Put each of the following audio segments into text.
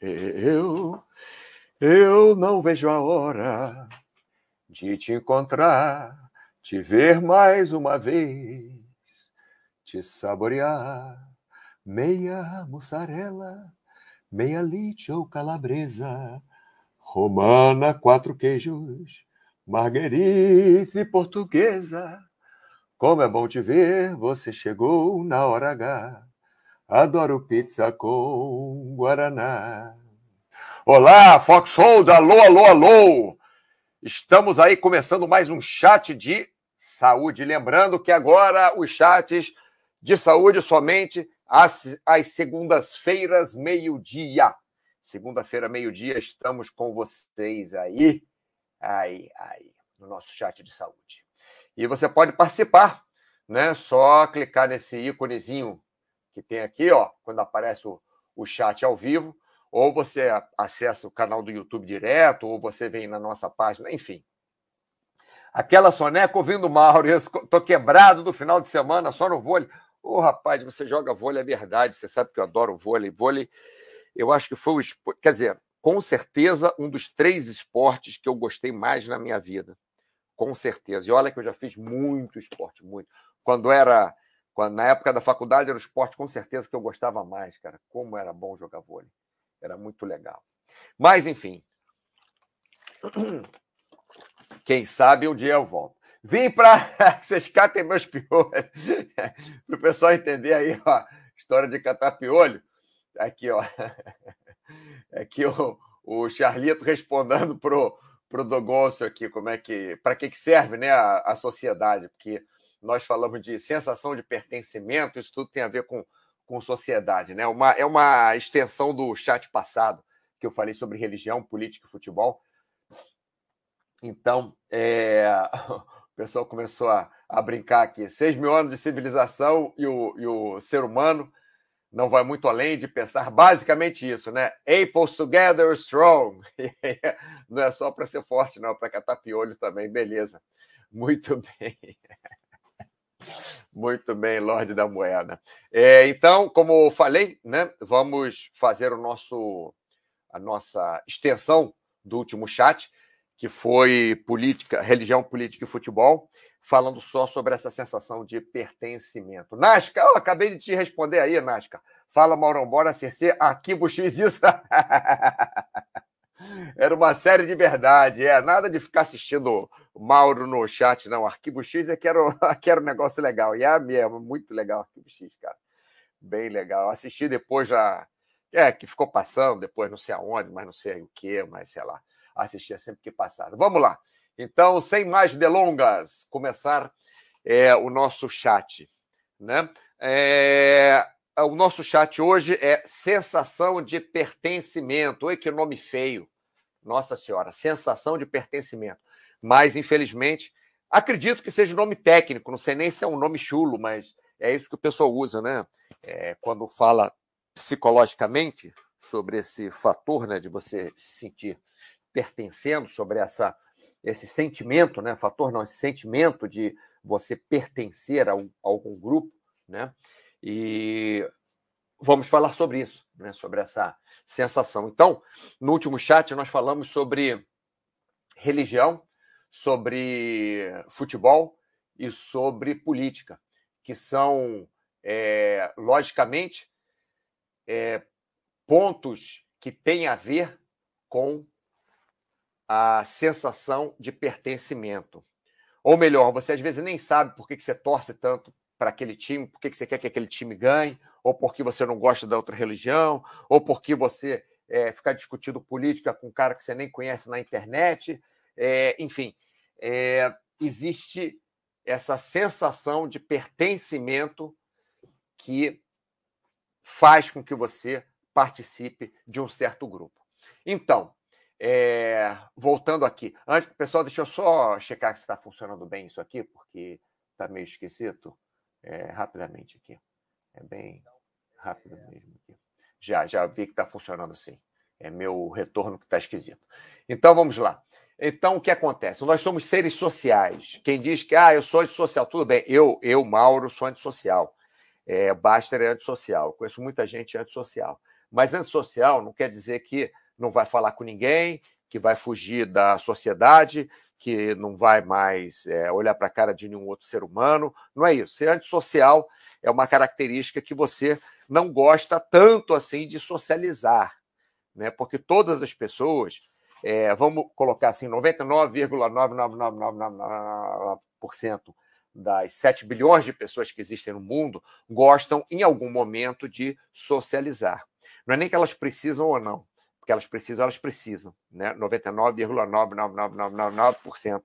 eu, eu não vejo a hora de te encontrar, te ver mais uma vez, te saborear, meia mussarela, meia lite ou calabresa, romana, quatro queijos, marguerite portuguesa. Como é bom te ver, você chegou na hora H. Adoro pizza com Guaraná. Olá, Foxhold, alô, alô, alô! Estamos aí começando mais um chat de saúde. Lembrando que agora os chats de saúde somente às, às segundas-feiras, meio-dia. Segunda-feira, meio-dia, estamos com vocês aí, aí, aí, no nosso chat de saúde. E você pode participar, né? Só clicar nesse íconezinho que tem aqui, ó, quando aparece o, o chat ao vivo, ou você acessa o canal do YouTube direto, ou você vem na nossa página, enfim. Aquela soneca ouvindo Mauro, tô quebrado do final de semana, só no vôlei. Ô, oh, rapaz, você joga vôlei, é verdade, você sabe que eu adoro vôlei. Vôlei, eu acho que foi o. Quer dizer, com certeza, um dos três esportes que eu gostei mais na minha vida. Com certeza. E olha que eu já fiz muito esporte, muito. Quando era na época da faculdade era o esporte com certeza que eu gostava mais, cara. Como era bom jogar vôlei. Era muito legal. Mas, enfim. Quem sabe um dia eu volto. Vim para. Vocês catem meus piolhos. para o pessoal entender aí, ó. História de catar piolho. Aqui, ó. Aqui o, o Charlito respondendo pro, pro Dogoncio aqui, como é que. Para que, que serve né, a, a sociedade? Porque nós falamos de sensação de pertencimento, isso tudo tem a ver com, com sociedade. Né? Uma, é uma extensão do chat passado, que eu falei sobre religião, política e futebol. Então, é, o pessoal começou a, a brincar aqui. Seis mil anos de civilização e o, e o ser humano não vai muito além de pensar basicamente isso, né? Apples together strong. não é só para ser forte, não, para catar piolho também, beleza. Muito bem. Muito bem, Lorde da Moeda. É, então, como falei, né, vamos fazer o nosso, a nossa extensão do último chat, que foi política, religião, política e futebol, falando só sobre essa sensação de pertencimento. Nasca, eu acabei de te responder aí, Nasca. Fala, Maurão, bora acertar arquivo X isso. Era uma série de verdade, é nada de ficar assistindo Mauro no chat, não. Arquivo X é que era, que era um negócio legal. E é mesmo, muito legal Arquivo X, cara. Bem legal. Assisti depois já. É, que ficou passando, depois não sei aonde, mas não sei o que, mas sei lá. Assistia sempre que passava. Vamos lá. Então, sem mais delongas, começar é, o nosso chat. Né? É, o nosso chat hoje é sensação de pertencimento. Oi, que nome feio. Nossa Senhora, sensação de pertencimento. Mas, infelizmente, acredito que seja um nome técnico, não sei nem se é um nome chulo, mas é isso que o pessoal usa, né? É, quando fala psicologicamente sobre esse fator né, de você se sentir pertencendo, sobre essa, esse sentimento, né? Fator não, esse sentimento de você pertencer a algum grupo, né? E vamos falar sobre isso, né? sobre essa sensação. Então, no último chat, nós falamos sobre religião, sobre futebol e sobre política, que são, é, logicamente, é, pontos que têm a ver com a sensação de pertencimento. Ou melhor, você às vezes nem sabe por que, que você torce tanto para aquele time, por que você quer que aquele time ganhe, ou porque você não gosta da outra religião, ou porque você é, ficar discutindo política com um cara que você nem conhece na internet. É, enfim, é, existe essa sensação de pertencimento que faz com que você participe de um certo grupo. Então, é, voltando aqui, antes, pessoal, deixa eu só checar se está funcionando bem isso aqui, porque está meio esquisito é, rapidamente aqui. É bem rápido mesmo aqui. Já, já vi que está funcionando assim. É meu retorno que está esquisito. Então vamos lá. Então o que acontece? Nós somos seres sociais. Quem diz que ah, eu sou antissocial, tudo bem. Eu, eu Mauro, sou antissocial. É, Baster é antissocial. conheço muita gente antissocial. Mas antissocial não quer dizer que não vai falar com ninguém, que vai fugir da sociedade, que não vai mais é, olhar para a cara de nenhum outro ser humano. Não é isso. Ser antissocial é uma característica que você não gosta tanto assim de socializar, né? Porque todas as pessoas, é, vamos colocar assim, 99,99999% das 7 bilhões de pessoas que existem no mundo gostam em algum momento de socializar. Não é nem que elas precisam ou não, porque elas precisam, elas precisam. Né? 99,99999%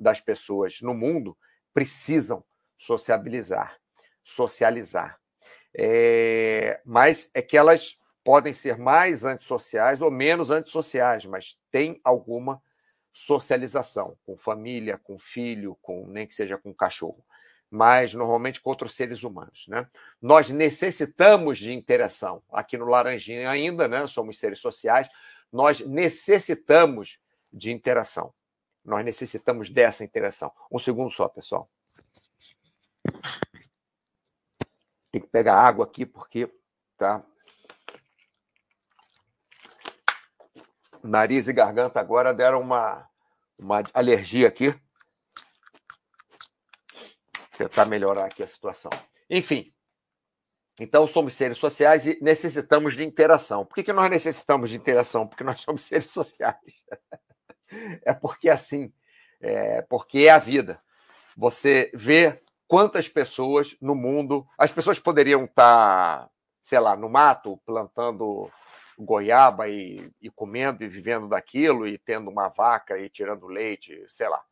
das pessoas no mundo precisam sociabilizar, socializar. É, mas é que elas podem ser mais antissociais ou menos antissociais, mas tem alguma socialização com família, com filho, com nem que seja com cachorro, mas normalmente com outros seres humanos, né? Nós necessitamos de interação. Aqui no Laranjinha ainda, né? Somos seres sociais, nós necessitamos de interação. Nós necessitamos dessa interação. Um segundo só, pessoal. Tem que pegar água aqui porque tá nariz e garganta agora deram uma, uma alergia aqui. Tentar melhorar aqui a situação. Enfim, então somos seres sociais e necessitamos de interação. Por que, que nós necessitamos de interação? Porque nós somos seres sociais. É porque é assim, é porque é a vida. Você vê quantas pessoas no mundo. As pessoas poderiam estar, sei lá, no mato, plantando goiaba e, e, comendo e vivendo daquilo, e tendo uma vaca e tirando leite, sei lá,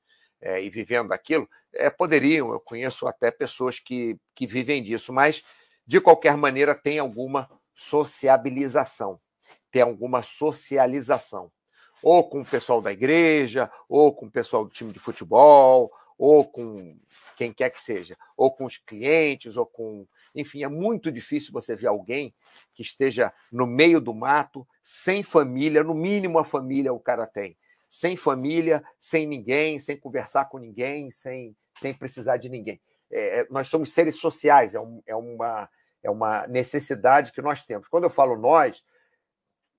é, e vivendo daquilo, é, poderiam, eu conheço até pessoas que, que vivem disso, mas de qualquer maneira tem alguma sociabilização, tem alguma socialização, ou com o pessoal da igreja, ou com o pessoal do time de futebol, ou com quem quer que seja, ou com os clientes, ou com enfim, é muito difícil você ver alguém que esteja no meio do mato, sem família, no mínimo a família o cara tem. Sem família, sem ninguém, sem conversar com ninguém, sem, sem precisar de ninguém. É, é nós somos seres sociais, é, um, é, uma, é uma necessidade que nós temos. Quando eu falo nós,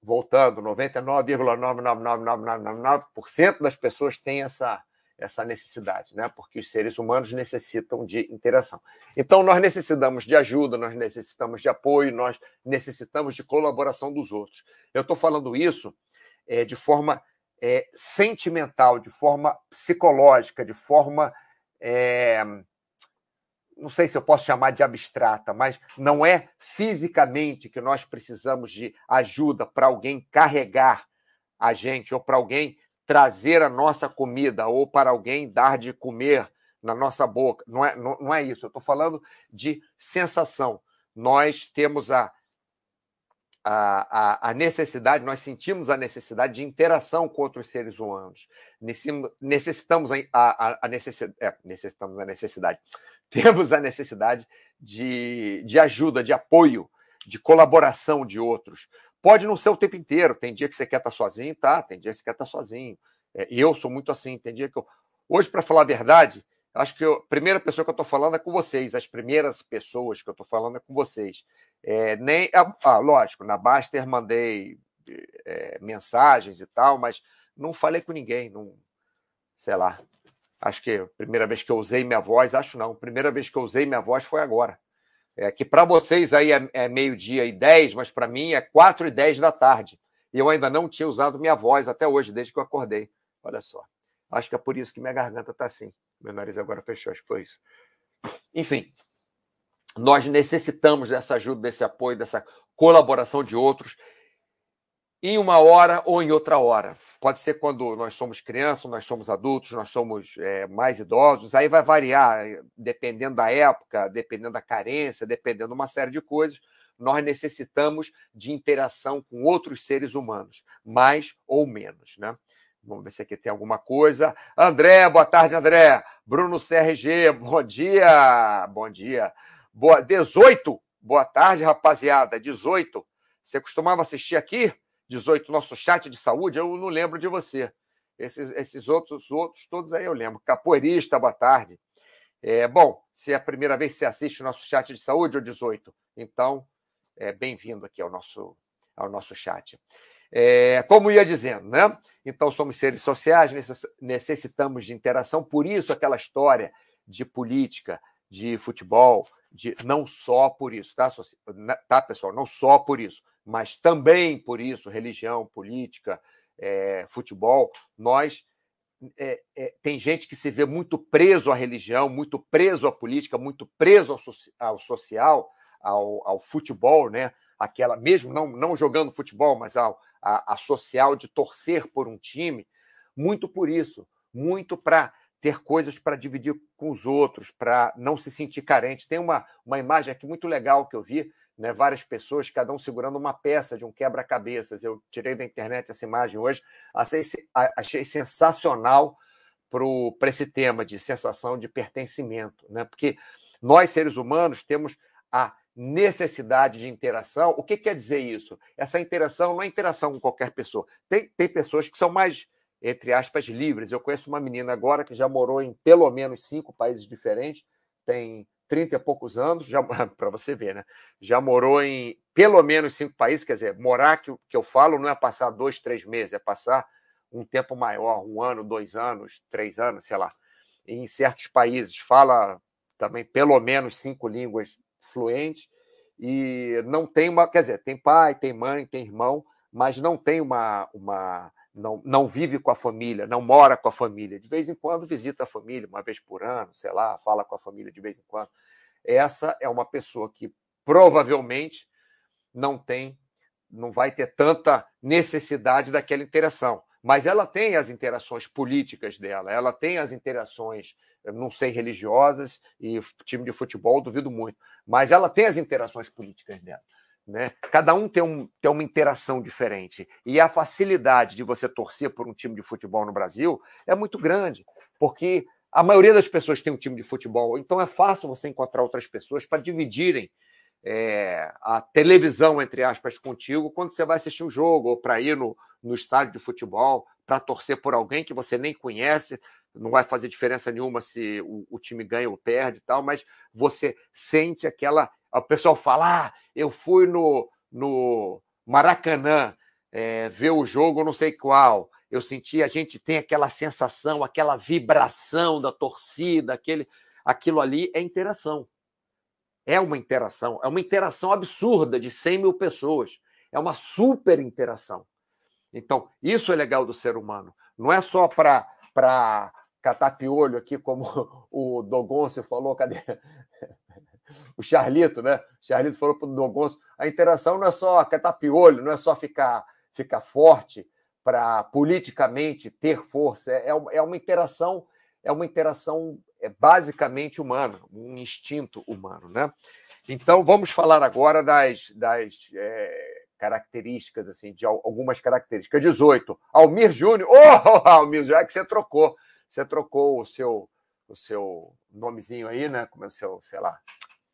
voltando, 99,99999% das pessoas têm essa, essa necessidade, né? Porque os seres humanos necessitam de interação. Então, nós necessitamos de ajuda, nós necessitamos de apoio, nós necessitamos de colaboração dos outros. Eu estou falando isso é, de forma é, sentimental, de forma psicológica, de forma. É, não sei se eu posso chamar de abstrata, mas não é fisicamente que nós precisamos de ajuda para alguém carregar a gente ou para alguém trazer a nossa comida ou para alguém dar de comer na nossa boca. Não é, não, não é isso. Eu estou falando de sensação. Nós temos a, a, a, necessidade, nós sentimos a necessidade de interação com outros seres humanos. Necessitamos a, a, a necessidade, é, necessitamos a necessidade. Temos a necessidade de, de ajuda, de apoio, de colaboração de outros. Pode não ser o tempo inteiro. Tem dia que você quer estar sozinho, tá? Tem dia que você quer estar sozinho. É, eu sou muito assim. Tem dia que eu. Hoje, para falar a verdade, acho que eu, a primeira pessoa que eu estou falando é com vocês. As primeiras pessoas que eu estou falando é com vocês. É, nem, ah, ah lógico, na Baster mandei é, mensagens e tal, mas não falei com ninguém. Não, sei lá. Acho que a primeira vez que eu usei minha voz, acho não. A primeira vez que eu usei minha voz foi agora. É, que para vocês aí é, é meio-dia e dez, mas para mim é quatro e dez da tarde. E eu ainda não tinha usado minha voz até hoje, desde que eu acordei. Olha só. Acho que é por isso que minha garganta está assim. Meu nariz agora fechou, acho que foi isso. Enfim, nós necessitamos dessa ajuda, desse apoio, dessa colaboração de outros em uma hora ou em outra hora. Pode ser quando nós somos crianças, nós somos adultos, nós somos é, mais idosos, aí vai variar, dependendo da época, dependendo da carência, dependendo de uma série de coisas. Nós necessitamos de interação com outros seres humanos, mais ou menos, né? Vamos ver se aqui tem alguma coisa. André, boa tarde, André. Bruno CRG, bom dia. Bom dia. Boa, 18, boa tarde, rapaziada. 18. Você costumava assistir aqui? 18, nosso chat de saúde, eu não lembro de você. Esses, esses outros, outros todos aí eu lembro. Capoeirista, boa tarde. É, bom, se é a primeira vez que você assiste o nosso chat de saúde, ou 18, então, é, bem-vindo aqui ao nosso, ao nosso chat. É, como ia dizendo, né? Então, somos seres sociais, necessitamos de interação, por isso aquela história de política, de futebol, de não só por isso, tá, tá pessoal? Não só por isso, mas também por isso, religião, política, é, futebol, nós é, é, tem gente que se vê muito preso à religião, muito preso à política, muito preso ao, ao social, ao, ao, futebol, né? Aquela, mesmo não, não jogando futebol, mas ao, a, a social de torcer por um time, muito por isso, muito para ter coisas para dividir com os outros, para não se sentir carente. Tem uma, uma imagem aqui muito legal que eu vi, né, várias pessoas, cada um segurando uma peça de um quebra-cabeças. Eu tirei da internet essa imagem hoje, achei, achei sensacional para esse tema de sensação de pertencimento, né? porque nós, seres humanos, temos a necessidade de interação. O que quer dizer isso? Essa interação não é interação com qualquer pessoa. Tem, tem pessoas que são mais, entre aspas, livres. Eu conheço uma menina agora que já morou em pelo menos cinco países diferentes, tem 30 e poucos anos, já para você ver, né? Já morou em pelo menos cinco países, quer dizer, morar que, que eu falo não é passar dois, três meses, é passar um tempo maior, um ano, dois anos, três anos, sei lá. em certos países fala também pelo menos cinco línguas fluente e não tem uma, quer dizer, tem pai, tem mãe, tem irmão, mas não tem uma, uma não, não vive com a família, não mora com a família. De vez em quando visita a família, uma vez por ano, sei lá, fala com a família de vez em quando. Essa é uma pessoa que provavelmente não tem, não vai ter tanta necessidade daquela interação. Mas ela tem as interações políticas dela, ela tem as interações não sei, religiosas, e time de futebol, duvido muito. Mas ela tem as interações políticas dela. Né? Cada um tem, um tem uma interação diferente. E a facilidade de você torcer por um time de futebol no Brasil é muito grande, porque a maioria das pessoas tem um time de futebol, então é fácil você encontrar outras pessoas para dividirem é, a televisão, entre aspas, contigo quando você vai assistir um jogo ou para ir no, no estádio de futebol, para torcer por alguém que você nem conhece, não vai fazer diferença nenhuma se o, o, time ganha ou perde e tal, mas você sente aquela. O pessoal fala: ah, eu fui no, no Maracanã é, ver o jogo, não sei qual. Eu senti, a gente tem aquela sensação, aquela vibração da torcida, aquele, aquilo ali é interação. É uma interação, é uma interação absurda de 100 mil pessoas. É uma super interação. Então, isso é legal do ser humano. Não é só para catar piolho aqui, como o Dogoncio falou, cadê? O Charlito, né? O Charlito falou para o Dogoncio, a interação não é só catar piolho, não é só ficar, ficar forte para politicamente ter força, é, é, é uma interação, é uma interação é basicamente humana, um instinto humano, né? Então vamos falar agora das, das é, características, assim, de algumas características. 18. Almir Júnior. Oh, Almir, já que você trocou. Você trocou o seu, o seu nomezinho aí, né? Como é o seu, sei lá,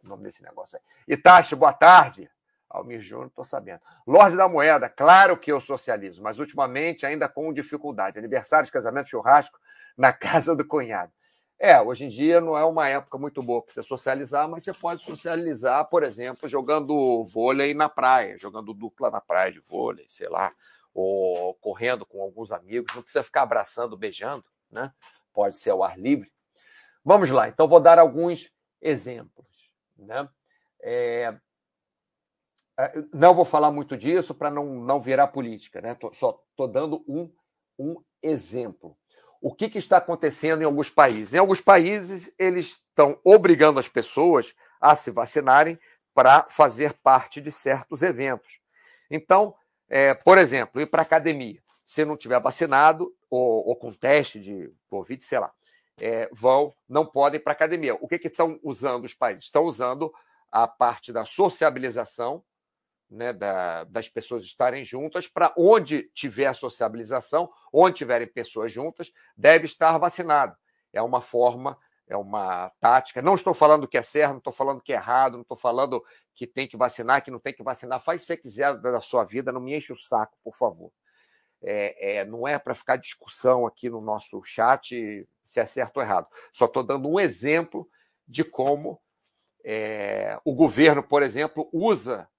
o nome desse negócio aí. Itachi, boa tarde. Almir Júnior, estou sabendo. Lorde da Moeda, claro que eu socializo, mas ultimamente ainda com dificuldade. Aniversários, casamento, churrasco na casa do cunhado. É, hoje em dia não é uma época muito boa para você socializar, mas você pode socializar, por exemplo, jogando vôlei na praia, jogando dupla na praia de vôlei, sei lá, ou correndo com alguns amigos. Não precisa ficar abraçando, beijando, né? Pode ser ao ar livre. Vamos lá, então vou dar alguns exemplos, né? É... é não vou falar muito disso para não, não virar política, né? Tô, só estou dando um, um exemplo o que, que, está acontecendo em alguns países. Em alguns países, eles estão obrigando as pessoas a se vacinarem para fazer parte de certos eventos. Então, é, por exemplo, ir para academia. Se não tiver vacinado ou, ou, com teste de Covid, sei lá, é, vão, não podem para academia. O que, que estão usando os países? Estão usando a parte da sociabilização, né, da, das pessoas estarem juntas, para onde tiver a sociabilização, onde tiverem pessoas juntas, deve estar vacinado. É uma forma, é uma tática. Não estou falando que é certo, não estou falando que é errado, não estou falando que tem que vacinar, que não tem que vacinar. Faz o que você quiser da sua vida, não me enche o saco, por favor. É, é, não é para ficar discussão aqui no nosso chat se é certo ou errado. Só estou dando um exemplo de como é, o governo, por exemplo, usa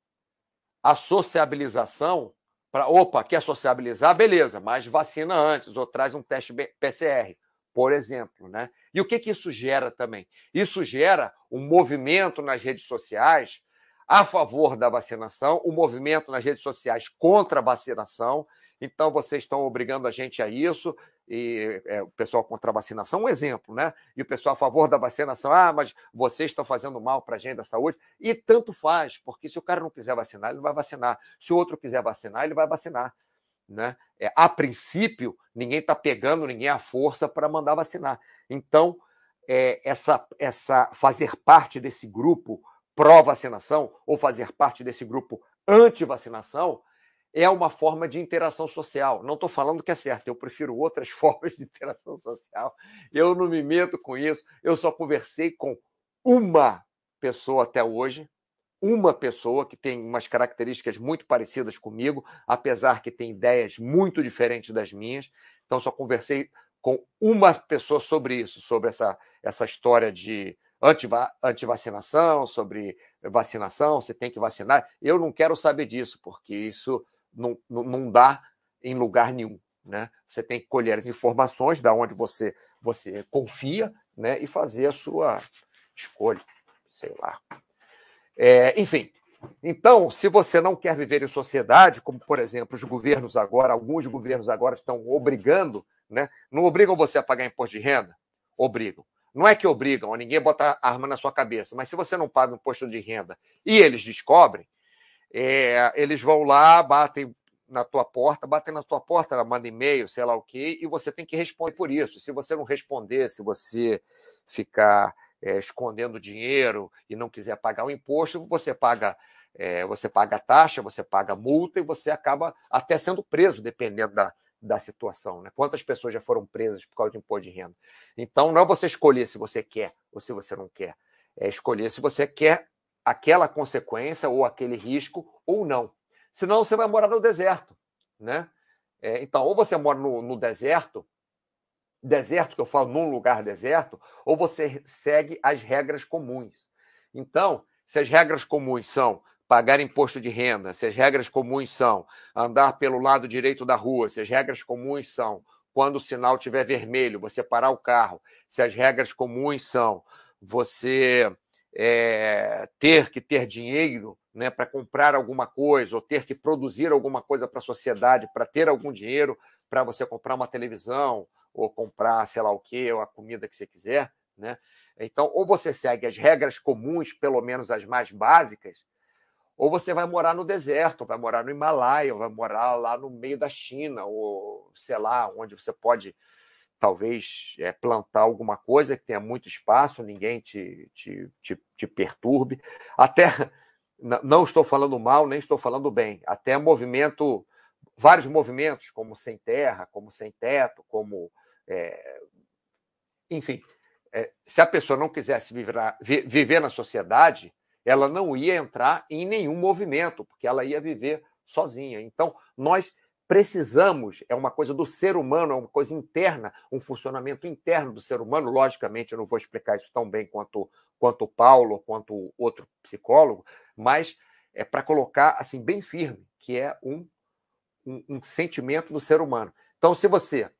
a sociabilização para, opa, quer sociabilizar? Beleza, mas vacina antes ou traz um teste PCR, por exemplo. Né? E o que, que isso gera também? Isso gera um movimento nas redes sociais a favor da vacinação, o um movimento nas redes sociais contra a vacinação. Então, vocês estão obrigando a gente a isso, e é, o pessoal contra a vacinação, um exemplo, né? E o pessoal a favor da vacinação, ah, mas vocês estão fazendo mal para a gente da saúde. E tanto faz, porque se o cara não quiser vacinar, ele não vai vacinar. Se o outro quiser vacinar, ele vai vacinar. Né? É, a princípio, ninguém está pegando ninguém à força para mandar vacinar. Então, é, essa, essa fazer parte desse grupo pró-vacinação ou fazer parte desse grupo anti-vacinação é uma forma de interação social. Não estou falando que é certo, eu prefiro outras formas de interação social. Eu não me meto com isso. Eu só conversei com uma pessoa até hoje, uma pessoa que tem umas características muito parecidas comigo, apesar que tem ideias muito diferentes das minhas. Então, só conversei com uma pessoa sobre isso, sobre essa, essa história de antivacinação, sobre vacinação, você tem que vacinar. Eu não quero saber disso, porque isso não, não dá em lugar nenhum. Né? Você tem que colher as informações da onde você, você confia né? e fazer a sua escolha. Sei lá. É, enfim, então, se você não quer viver em sociedade, como por exemplo os governos agora, alguns governos agora estão obrigando, né? não obrigam você a pagar imposto de renda? Obrigam. Não é que obrigam, ninguém bota arma na sua cabeça, mas se você não paga imposto de renda e eles descobrem, é, eles vão lá, batem na tua porta, batem na tua porta, manda e-mail, sei lá o quê, e você tem que responder por isso. Se você não responder, se você ficar é, escondendo dinheiro e não quiser pagar o imposto, você paga é, você paga a taxa, você paga multa e você acaba até sendo preso, dependendo da, da situação. Né? Quantas pessoas já foram presas por causa de imposto de renda? Então, não é você escolher se você quer ou se você não quer. É escolher se você quer aquela consequência ou aquele risco ou não. Senão você vai morar no deserto, né? É, então, ou você mora no, no, deserto, deserto que eu falo num lugar deserto, ou você segue as regras comuns. Então, se as regras comuns são pagar imposto de renda, se as regras comuns são andar pelo lado direito da rua, se as regras comuns são quando o sinal estiver vermelho, você parar o carro, se as regras comuns são você é, ter que ter dinheiro né, para comprar alguma coisa, ou ter que produzir alguma coisa para a sociedade, para ter algum dinheiro para você comprar uma televisão, ou comprar, sei lá o que, ou a comida que você quiser. Né? Então, ou você segue as regras comuns, pelo menos as mais básicas, ou você vai morar no deserto, vai morar no Himalaia, vai morar lá no meio da China, ou sei lá, onde você pode talvez é, plantar alguma coisa que tenha muito espaço, ninguém te, te, te, te perturbe. Até não estou falando mal, nem estou falando bem. Até movimento, vários movimentos, como sem terra, como sem teto, como. É, enfim, é, se a pessoa não quisesse viver, viver na sociedade, ela não ia entrar em nenhum movimento, porque ela ia viver sozinha. Então, nós precisamos, é uma coisa do ser humano, é uma coisa interna, um funcionamento interno do ser humano. Logicamente, eu não vou explicar isso tão bem quanto, quanto o Paulo, quanto outro psicólogo, mas é para colocar assim bem firme, que é um, um, um, sentimento do ser humano. Então, se você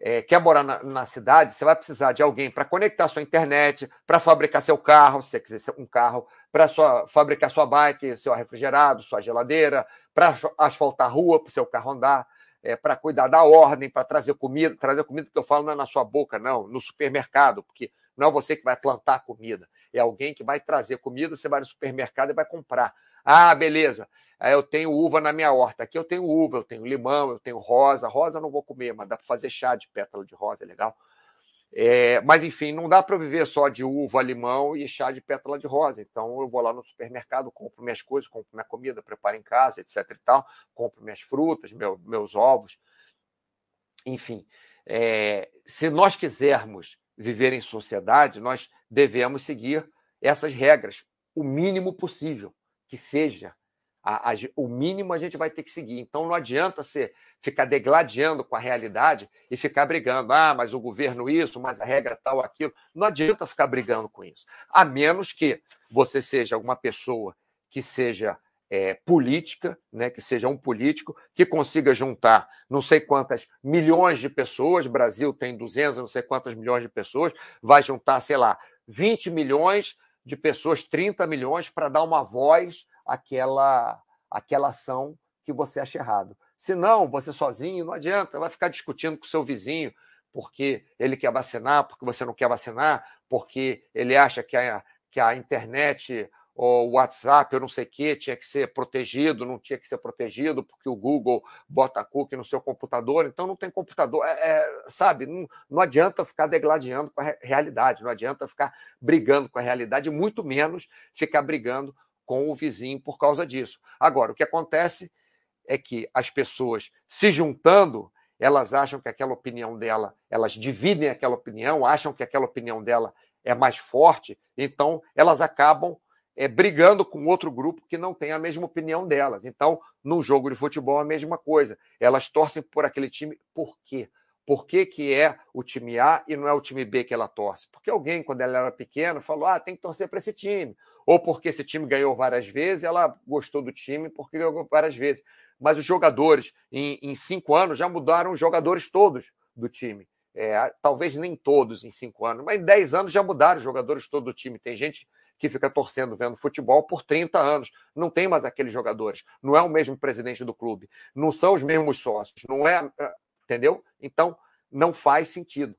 é, quer morar na, na, cidade, você vai precisar de alguém para conectar sua internet, para fabricar seu carro, se você quiser um carro, para fabricar sua bike, seu refrigerado, sua geladeira, para asfaltar a rua, para o seu carro andar, é, para cuidar da ordem, para trazer comida. Trazer comida que eu falo não é na sua boca, não, no supermercado, porque não é você que vai plantar comida, é alguém que vai trazer comida, você vai no supermercado e vai comprar. Ah, beleza, eu tenho uva na minha horta. Aqui eu tenho uva, eu tenho limão, eu tenho rosa. Rosa eu não vou comer, mas dá para fazer chá de pétala de rosa, é legal. É, mas, enfim, não dá para viver só de uva, limão e chá de pétala de rosa. Então, eu vou lá no supermercado, compro minhas coisas, compro minha comida, preparo em casa, etc. e tal, compro minhas frutas, meu, meus ovos. Enfim, é, se nós quisermos viver em sociedade, nós devemos seguir essas regras, o mínimo possível, que seja a, a, o mínimo a gente vai ter que seguir. Então não adianta você ficar degladiando com a realidade e ficar brigando. Ah, mas o governo isso, mas a regra tal, aquilo. Não adianta ficar brigando com isso. A menos que você seja alguma pessoa que seja é, política, né, que seja um político que consiga juntar não sei quantas milhões de pessoas, Brasil tem 200, não sei quantas milhões de pessoas, vai juntar, sei lá, 20 milhões de pessoas, 30 milhões, para dar uma voz àquela, àquela ação que você acha errado. Se não, você sozinho, não adianta, vai ficar discutindo com seu vizinho porque ele quer vacinar, porque você não quer vacinar, porque ele acha que a, que a internet o WhatsApp, eu não sei o que, tinha que ser protegido, não tinha que ser protegido, porque o Google bota cookie no seu computador, então não tem computador. É, é, sabe, não, não adianta ficar degladiando com a realidade, não adianta ficar brigando com a realidade, muito menos ficar brigando com o vizinho por causa disso. Agora, o que acontece é que as pessoas se juntando, elas acham que aquela opinião dela, elas dividem aquela opinião, acham que aquela opinião dela é mais forte, então elas acabam é, brigando com outro grupo que não tem a mesma opinião delas. Então, num jogo de futebol, a mesma coisa. Elas torcem por aquele time. Por quê? Por que, que é o time A e não é o time B que ela torce? Porque alguém, quando ela era pequena, falou: ah, tem que torcer para esse time. Ou porque esse time ganhou várias vezes, ela gostou do time porque ganhou várias vezes. Mas os jogadores, em, em cinco anos, já mudaram os jogadores todos do time. É, talvez nem todos em cinco anos, mas em dez anos já mudaram os jogadores todo do time. Tem gente que fica torcendo vendo futebol por 30 anos. Não tem mais aqueles jogadores. Não é o mesmo presidente do clube. Não são os mesmos sócios. Não é. é entendeu? Então, não faz sentido.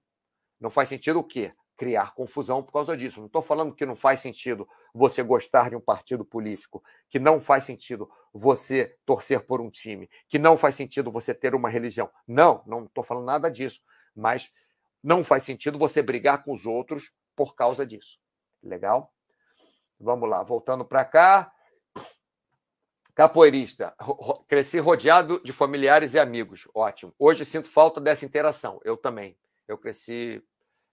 Não faz sentido o quê? Criar confusão por causa disso. Não estou falando que não faz sentido você gostar de um partido político, que não faz sentido você torcer por um time, que não faz sentido você ter uma religião. Não, não estou falando nada disso. Mas não faz sentido você brigar com os outros por causa disso. Legal? Vamos lá, voltando para cá. Capoeirista, cresci rodeado de familiares e amigos. Ótimo. Hoje sinto falta dessa interação. Eu também. Eu cresci.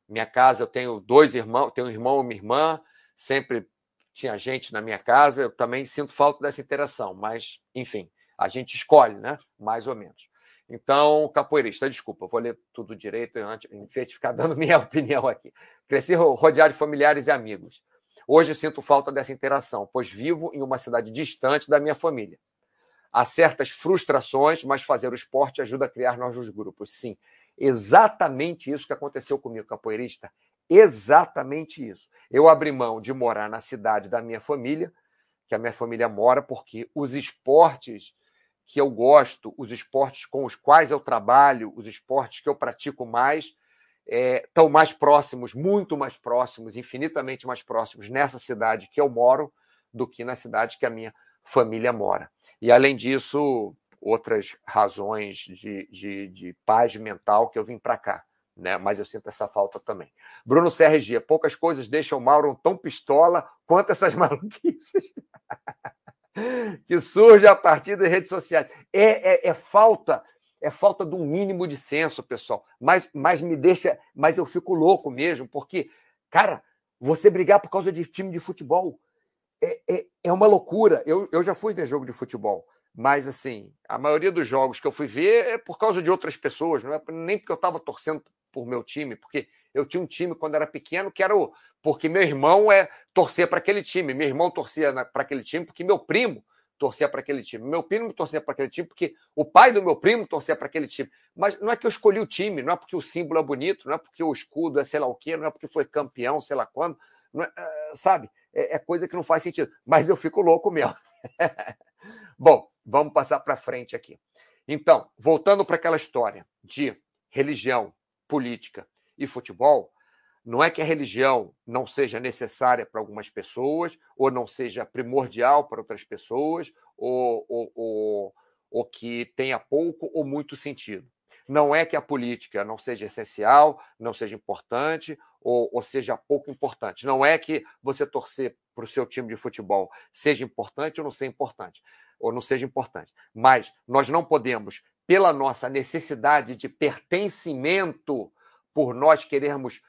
Minha casa, eu tenho dois irmãos, tenho um irmão e uma irmã. Sempre tinha gente na minha casa. Eu também sinto falta dessa interação. Mas, enfim, a gente escolhe, né? Mais ou menos. Então, capoeirista, desculpa, vou ler tudo direito antes, de ficar dando minha opinião aqui. Cresci rodeado de familiares e amigos. Hoje sinto falta dessa interação, pois vivo em uma cidade distante da minha família. Há certas frustrações, mas fazer o esporte ajuda a criar novos grupos. Sim, exatamente isso que aconteceu comigo, capoeirista. Exatamente isso. Eu abri mão de morar na cidade da minha família, que a minha família mora, porque os esportes que eu gosto, os esportes com os quais eu trabalho, os esportes que eu pratico mais, estão é, mais próximos, muito mais próximos, infinitamente mais próximos nessa cidade que eu moro do que na cidade que a minha família mora. E, além disso, outras razões de, de, de paz mental que eu vim para cá. Né? Mas eu sinto essa falta também. Bruno CRG, poucas coisas deixam o Mauro tão pistola quanto essas maluquices que surgem a partir das redes sociais. É, é, é falta é falta de um mínimo de senso, pessoal. Mas, mas me deixa, mas eu fico louco mesmo, porque, cara, você brigar por causa de time de futebol é, é, é uma loucura. Eu, eu já fui ver jogo de futebol, mas assim, a maioria dos jogos que eu fui ver é por causa de outras pessoas, não é nem porque eu estava torcendo por meu time, porque eu tinha um time quando era pequeno que era o. Porque meu irmão é torcer para aquele time, meu irmão torcia para aquele time, porque meu primo torcia para aquele time. Meu primo torcia para aquele time porque o pai do meu primo torcia para aquele time. Mas não é que eu escolhi o time, não é porque o símbolo é bonito, não é porque o escudo é sei lá o quê, não é porque foi campeão, sei lá quando. É, sabe? É, é, coisa que não faz sentido. Mas eu fico louco mesmo. Bom, vamos passar para frente aqui. Então, voltando para aquela história de religião, política e futebol, não é que a religião não seja necessária para algumas pessoas, ou não seja primordial para outras pessoas, ou, ou, ou, ou, que tenha pouco ou muito sentido. Não é que a política não seja essencial, não seja importante, ou, ou seja pouco importante. Não é que você torcer para o seu time de futebol seja importante ou não seja importante, ou não seja importante. Mas nós não podemos, pela nossa necessidade de pertencimento, por nós querermos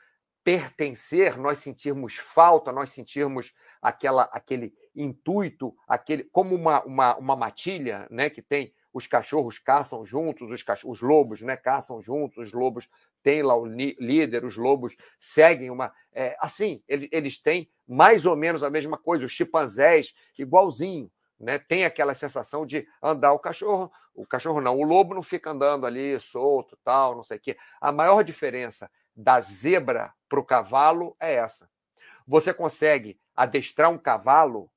pertencer, nós sentirmos falta, nós sentirmos aquela, aquele intuito, aquele como uma, uma, uma matilha, né, que tem os cachorros caçam juntos, os, cachorros, os lobos, né, caçam juntos, os lobos têm lá o líder, os lobos seguem uma, é, assim, eles, eles têm mais ou menos a mesma coisa, os chimpanzés igualzinho, né, tem aquela sensação de andar o cachorro, o cachorro não, o lobo não fica andando ali solto, tal, não sei o quê. A maior diferença da zebra para o cavalo é essa. Você consegue adestrar um cavalo,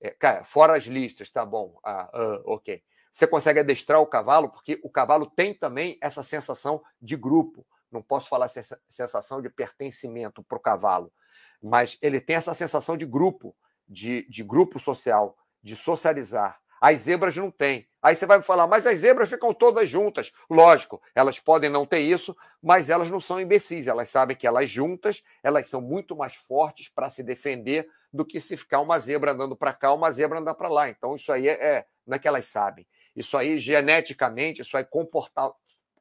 é, fora as listas, tá bom, ah, ah, ok. Você consegue adestrar o cavalo porque o cavalo tem também essa sensação de grupo. Não posso falar sensação de pertencimento para o cavalo, mas ele tem essa sensação de grupo, de, de grupo social de socializar. As zebras não têm. Aí você vai me falar, mas as zebras ficam todas juntas. Lógico, elas podem não ter isso, mas elas não são imbecis. Elas sabem que elas juntas, elas são muito mais fortes para se defender do que se ficar uma zebra andando para cá, uma zebra andando para lá. Então, isso aí é, é, não é que elas sabem. Isso aí, geneticamente, isso aí comportar,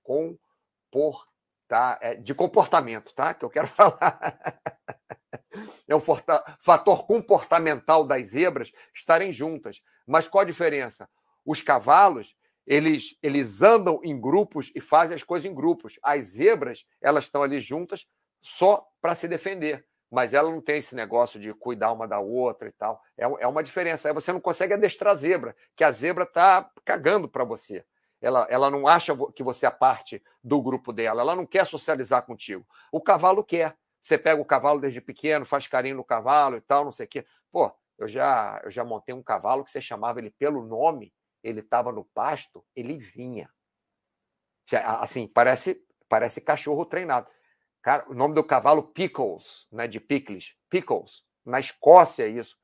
comportar, é, de comportamento, tá? Que eu quero falar é um fator comportamental das zebras estarem juntas. Mas qual a diferença? Os cavalos, eles, eles andam em grupos e fazem as coisas em grupos. As zebras, elas estão ali juntas só para se defender. Mas ela não tem esse negócio de cuidar uma da outra e tal. É, é uma diferença. Aí você não consegue adestrar a zebra, que a zebra está cagando para você. Ela, ela não acha que você é parte do grupo dela, ela não quer socializar contigo. O cavalo quer. Você pega o cavalo desde pequeno, faz carinho no cavalo e tal, não sei o quê. Pô, eu já, eu já montei um cavalo que você chamava ele pelo nome, ele estava no pasto, ele vinha. Assim, parece, parece cachorro treinado. Cara, o nome do cavalo Pickles, né, de Pickles. Pickles. Na Escócia, isso.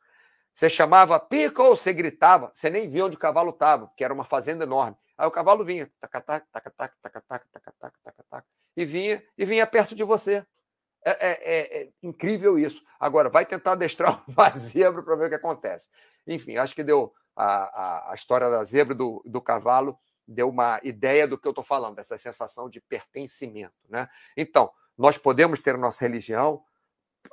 Você chamava Pickles, você gritava, você nem via onde o cavalo estava, porque era uma fazenda enorme. Aí o cavalo vinha, tac, tac, tac, tac, tac, tac, tac, tac, tac, tac, e vinha e vinha perto de você. É, é, é, é, incrível isso. Agora, vai tentar adestrar uma zebra para ver o que acontece. Enfim, acho que deu a, a, a história da zebra do, do cavalo deu uma ideia do que eu estou falando, dessa sensação de pertencimento. Né? Então, nós podemos ter nossa religião,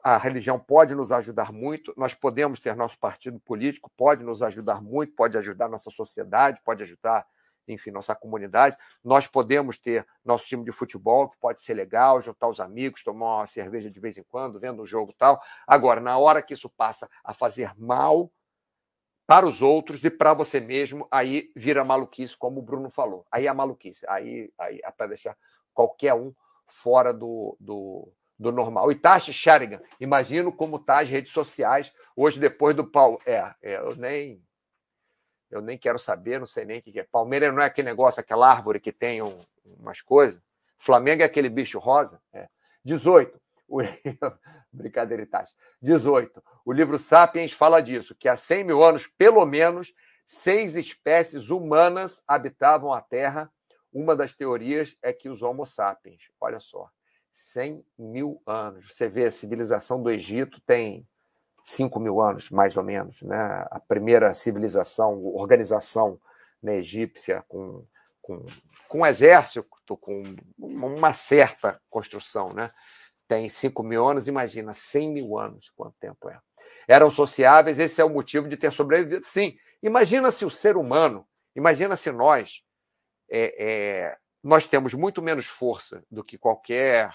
a religião pode nos ajudar muito, nós podemos ter nosso partido político, pode nos ajudar muito, pode ajudar nossa sociedade, pode ajudar enfim, nossa comunidade. Nós podemos ter nosso time de futebol, que pode ser legal, juntar os amigos, tomar uma cerveja de vez em quando, vendo um jogo tal. Agora, na hora que isso passa a fazer mal para os outros e para você mesmo, aí vira maluquice, como o Bruno falou. Aí é maluquice. Aí, aí é para deixar qualquer um fora do, do, do normal. E Tashi Sherigan, imagino como tá as redes sociais hoje, depois do Paulo. É, é eu nem eu nem quero saber, não sei nem o que é. Palmeiras não é aquele negócio, aquela árvore que tem um, umas coisas. Flamengo é aquele bicho rosa. É. 18. O... Brincadeira, Itachi. 18. O livro Sapiens fala disso, que há 100 mil anos, pelo menos, seis espécies humanas habitavam a Terra. Uma das teorias é que os Homo sapiens, olha só, 100 mil anos. Você vê a civilização do Egito tem 5 mil anos, mais ou menos, né? a primeira civilização, organização né, egípcia com, com, com um exército, com uma certa construção, né? tem 5 mil anos, imagina, 100 mil anos, quanto tempo é. Eram sociáveis, esse é o motivo de ter sobrevivido. Sim, imagina se o ser humano, imagina se nós, é, é, nós temos muito menos força do que qualquer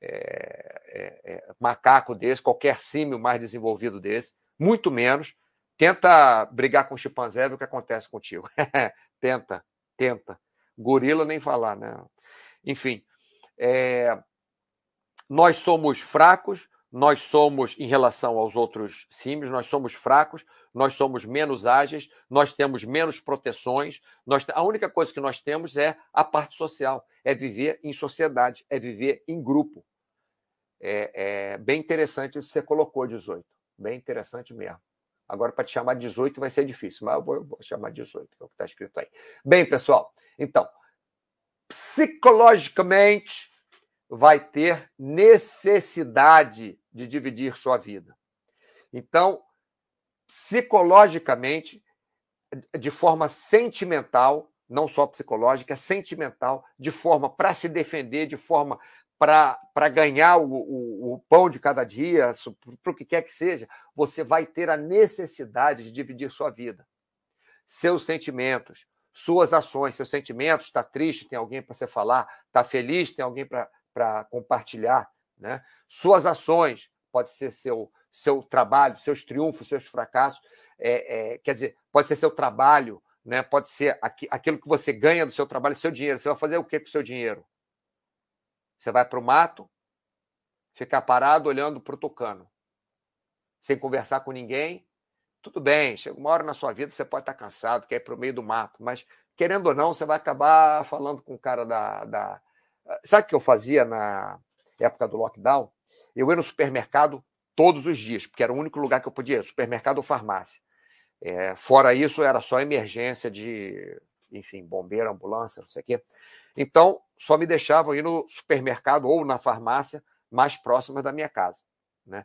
é, é, é, macaco desse, qualquer símio mais desenvolvido desse, muito menos. Tenta brigar com o chimpanzé, o que acontece contigo. tenta, tenta. Gorila nem falar, né? Enfim, é, nós somos fracos, nós somos, em relação aos outros símios, nós somos fracos, nós somos menos ágeis, nós temos menos proteções. Nós, a única coisa que nós temos é a parte social, é viver em sociedade, é viver em grupo é, é bem interessante você colocou, 18. Bem interessante mesmo. Agora, para te chamar 18 vai ser difícil, mas eu vou, eu vou chamar 18, que é o que está escrito aí. Bem, pessoal, então, psicologicamente, vai ter necessidade de dividir sua vida. Então, psicologicamente, de forma sentimental, não só psicológica, sentimental, de forma para se defender, de forma para ganhar o, o, o, pão de cada dia, para o que quer que seja, você vai ter a necessidade de dividir sua vida. Seus sentimentos, suas ações, seus sentimentos, está triste, tem alguém para você falar, está feliz, tem alguém para compartilhar. Né? Suas ações, pode ser seu, seu trabalho, seus triunfos, seus fracassos. é, é, quer dizer, pode ser seu trabalho, né? pode ser aquilo que você ganha do seu trabalho, seu dinheiro. Você vai fazer o que com o seu dinheiro? Você vai para o mato, ficar parado olhando para o tucano, sem conversar com ninguém. Tudo bem, chega uma hora na sua vida você pode estar cansado, quer ir para o meio do mato, mas querendo ou não, você vai acabar falando com o cara da. da... Sabe o que eu fazia na época do lockdown? Eu ia no supermercado todos os dias, porque era o único lugar que eu podia ir, supermercado ou farmácia. É, fora isso, era só emergência de, enfim, bombeiro, ambulância, não sei o quê. Então, só me deixavam ir no supermercado ou na farmácia mais próxima da minha casa. Né?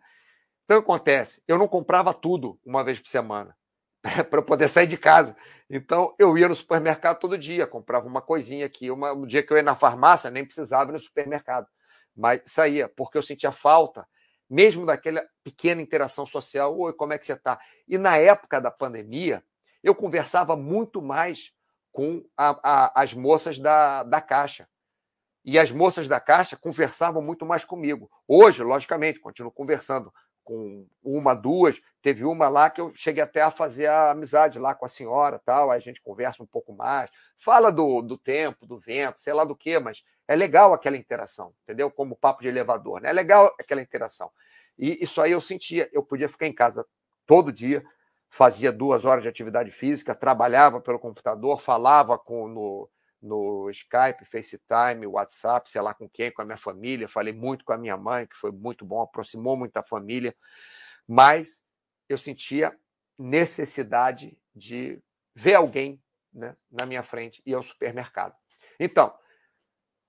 Então, acontece, eu não comprava tudo uma vez por semana para poder sair de casa. Então, eu ia no supermercado todo dia, comprava uma coisinha aqui. Uma, um dia que eu ia na farmácia, nem precisava ir no supermercado. Mas saía, porque eu sentia falta, mesmo daquela pequena interação social. Oi, como é que você está? E na época da pandemia, eu conversava muito mais com a, a, as moças da, da Caixa. E as moças da Caixa conversavam muito mais comigo. Hoje, logicamente, continuo conversando com uma, duas. Teve uma lá que eu cheguei até a fazer a amizade lá com a senhora, tal. Aí a gente conversa um pouco mais, fala do, do tempo, do vento, sei lá do que, mas é legal aquela interação, entendeu? Como papo de elevador, né? É legal aquela interação. E isso aí eu sentia, eu podia ficar em casa todo dia, fazia duas horas de atividade física, trabalhava pelo computador, falava com no, no Skype, FaceTime, WhatsApp, sei lá com quem, com a minha família. Falei muito com a minha mãe, que foi muito bom, aproximou muito a família. Mas eu sentia necessidade de ver alguém né, na minha frente e ao supermercado. Então,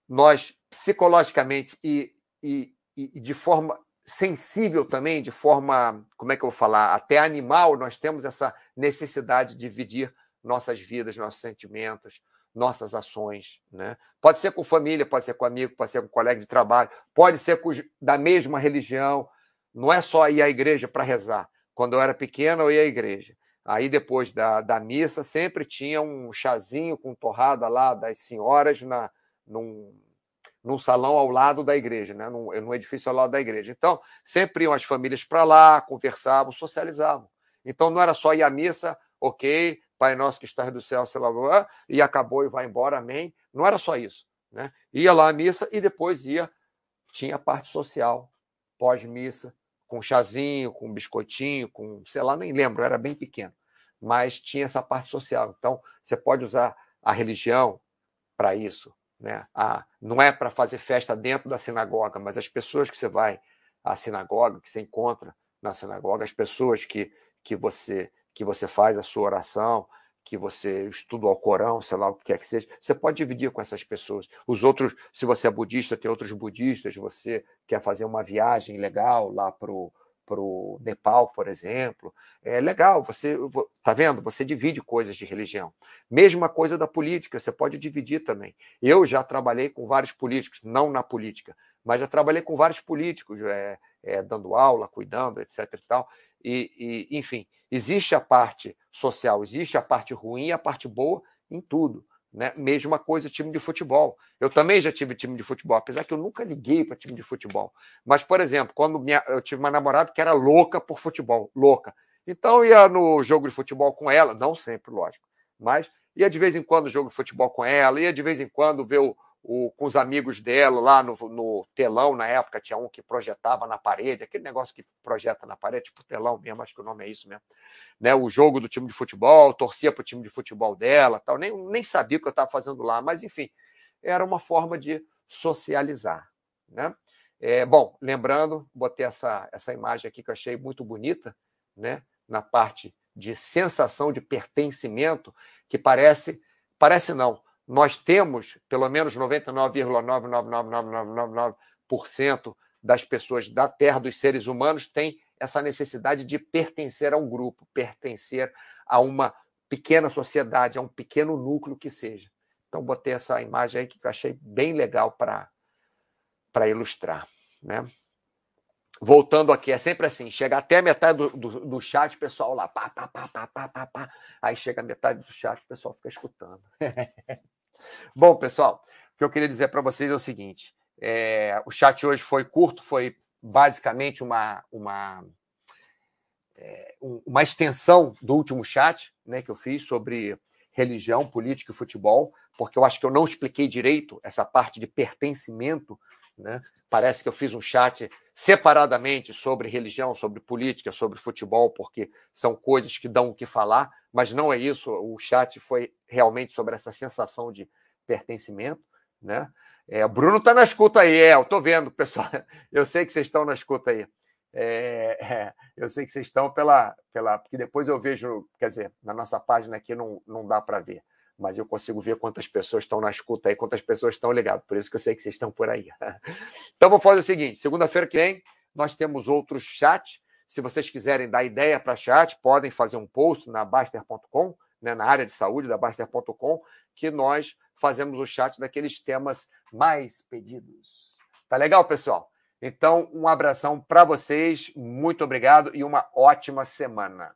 nós psicologicamente e, e, e de forma sensível também, de forma, como é que eu vou falar, até animal, nós temos essa necessidade de dividir nossas vidas, nossos sentimentos, nossas ações. Né? Pode ser com família, pode ser com amigo, pode ser com colega de trabalho, pode ser com, da mesma religião. Não é só ir à igreja para rezar. Quando eu era pequeno, eu ia à igreja. Aí, depois da, da missa, sempre tinha um chazinho com torrada lá das senhoras na, num, num salão ao lado da igreja, né? num, num edifício ao lado da igreja. Então, sempre iam as famílias para lá, conversavam, socializavam. Então, não era só ir à missa, ok, Pai nosso que estás do céu, sei lá, e acabou e vai embora, amém. Não era só isso. Né? Ia lá à missa e depois ia, tinha a parte social, pós-missa, com chazinho, com biscoitinho, com, sei lá, nem lembro, era bem pequeno. Mas tinha essa parte social. Então, você pode usar a religião para isso. Né? A, não é para fazer festa dentro da sinagoga, mas as pessoas que você vai à sinagoga, que você encontra na sinagoga, as pessoas que, que você que você faz a sua oração, que você estuda o Corão, sei lá o que quer que seja, você pode dividir com essas pessoas. Os outros, se você é budista, tem outros budistas, você quer fazer uma viagem legal lá para o Nepal, por exemplo, é legal, você tá vendo? Você divide coisas de religião. Mesma coisa da política, você pode dividir também. Eu já trabalhei com vários políticos, não na política, mas já trabalhei com vários políticos, é, é, dando aula, cuidando, etc. e tal. E, e, enfim, existe a parte social, existe a parte ruim e a parte boa em tudo. Né? Mesma coisa time de futebol. Eu também já tive time de futebol, apesar que eu nunca liguei para time de futebol. Mas, por exemplo, quando minha, eu tive uma namorada que era louca por futebol, louca. Então ia no jogo de futebol com ela, não sempre, lógico, mas ia de vez em quando jogo de futebol com ela, ia de vez em quando ver o, o, com os amigos dela lá no, no, telão, na época tinha um que projetava na parede, aquele negócio que projeta na parede, tipo telão mesmo, acho que o nome é isso mesmo. Né, o jogo do time de futebol, torcia para o time de futebol dela, tal. Nem, nem sabia o que eu estava fazendo lá, mas enfim, era uma forma de socializar. Né? É, bom, lembrando, botei essa, essa imagem aqui que eu achei muito bonita, né? na parte de sensação de pertencimento, que parece, parece não, nós temos pelo menos 99,99999% das pessoas da Terra, dos seres humanos, tem essa necessidade de pertencer a um grupo, pertencer a uma pequena sociedade, a um pequeno núcleo que seja. Então, botei essa imagem aí que eu achei bem legal para ilustrar. Né? Voltando aqui, é sempre assim: chega até a metade do, do, do chat, pessoal lá, pá, pá, pá, pá, pá, pá, pá. Aí chega a metade do chat, o pessoal fica escutando. Bom, pessoal, o que eu queria dizer para vocês é o seguinte: é, o chat hoje foi curto, foi basicamente uma, uma é, uma extensão do último chat né, que eu fiz sobre religião, política e futebol, porque eu acho que eu não expliquei direito essa parte de pertencimento. Né? Parece que eu fiz um chat separadamente sobre religião, sobre política, sobre futebol, porque são coisas que dão o que falar, mas não é isso. O chat foi realmente sobre essa sensação de pertencimento. Né? É, o Bruno está na escuta aí, é, eu estou vendo, pessoal. Eu sei que vocês estão na escuta aí. É, é, eu sei que vocês estão pela, pela. Porque depois eu vejo, quer dizer, na nossa página aqui não, não dá para ver, mas eu consigo ver quantas pessoas estão na escuta aí, quantas pessoas estão ligadas. Por isso que eu sei que vocês estão por aí. Então vou fazer o seguinte: segunda-feira que vem, nós temos outro chat. Se vocês quiserem dar ideia para chat, podem fazer um post na Baster.com, né, na área de saúde da Baster.com, que nós fazemos o chat daqueles temas mais pedidos. Tá legal, pessoal? Então, um abração para vocês, muito obrigado e uma ótima semana.